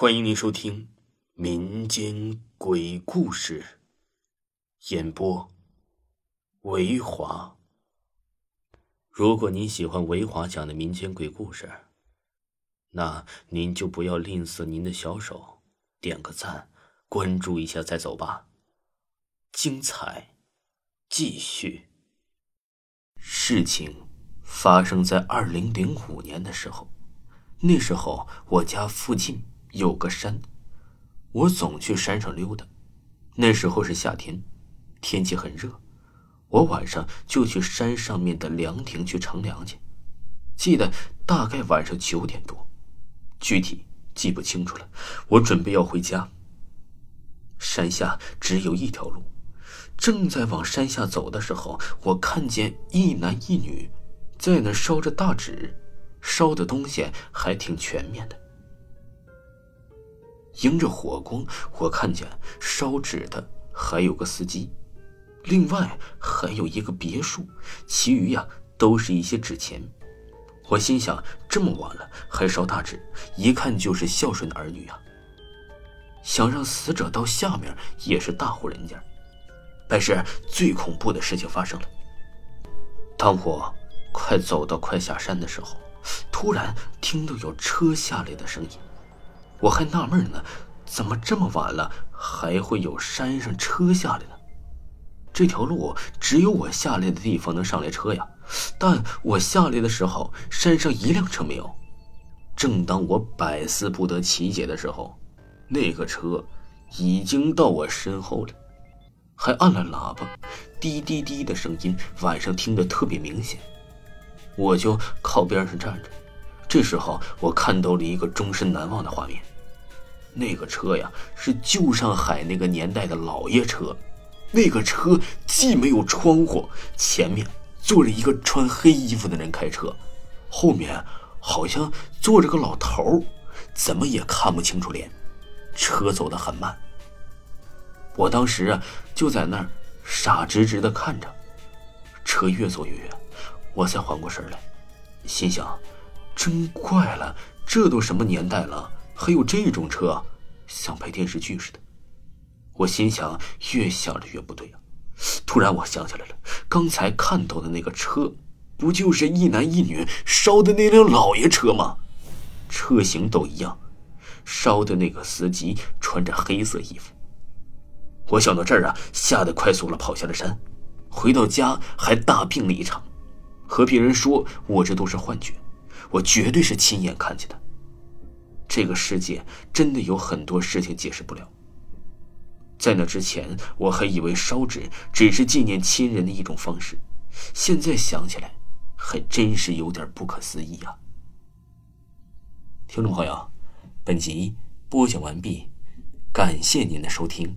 欢迎您收听民间鬼故事演播，维华。如果您喜欢维华讲的民间鬼故事，那您就不要吝啬您的小手，点个赞，关注一下再走吧。精彩继续。事情发生在二零零五年的时候，那时候我家附近。有个山，我总去山上溜达。那时候是夏天，天气很热，我晚上就去山上面的凉亭去乘凉去。记得大概晚上九点多，具体记不清楚了。我准备要回家。山下只有一条路，正在往山下走的时候，我看见一男一女在那烧着大纸，烧的东西还挺全面的。迎着火光，我看见烧纸的还有个司机，另外还有一个别墅，其余呀都是一些纸钱。我心想，这么晚了还烧大纸，一看就是孝顺的儿女啊。想让死者到下面也是大户人家，但是最恐怖的事情发生了。当我快走到快下山的时候，突然听到有车下来的声音。我还纳闷呢，怎么这么晚了还会有山上车下来呢？这条路只有我下来的地方能上来车呀，但我下来的时候山上一辆车没有。正当我百思不得其解的时候，那个车已经到我身后了，还按了喇叭，滴滴滴的声音晚上听得特别明显。我就靠边上站着。这时候，我看到了一个终身难忘的画面。那个车呀，是旧上海那个年代的老爷车。那个车既没有窗户，前面坐着一个穿黑衣服的人开车，后面好像坐着个老头儿怎么也看不清楚脸。车走得很慢。我当时啊，就在那儿傻直直的看着。车越走越远，我才缓过神来，心想。真怪了，这都什么年代了，还有这种车，像拍电视剧似的。我心想，越想着越不对啊。突然我想起来了，刚才看到的那个车，不就是一男一女烧的那辆老爷车吗？车型都一样，烧的那个司机穿着黑色衣服。我想到这儿啊，吓得快速了跑下了山，回到家还大病了一场，和别人说我这都是幻觉。我绝对是亲眼看见的。这个世界真的有很多事情解释不了。在那之前，我还以为烧纸只是纪念亲人的一种方式，现在想起来，还真是有点不可思议啊！听众朋友，本集播讲完毕，感谢您的收听。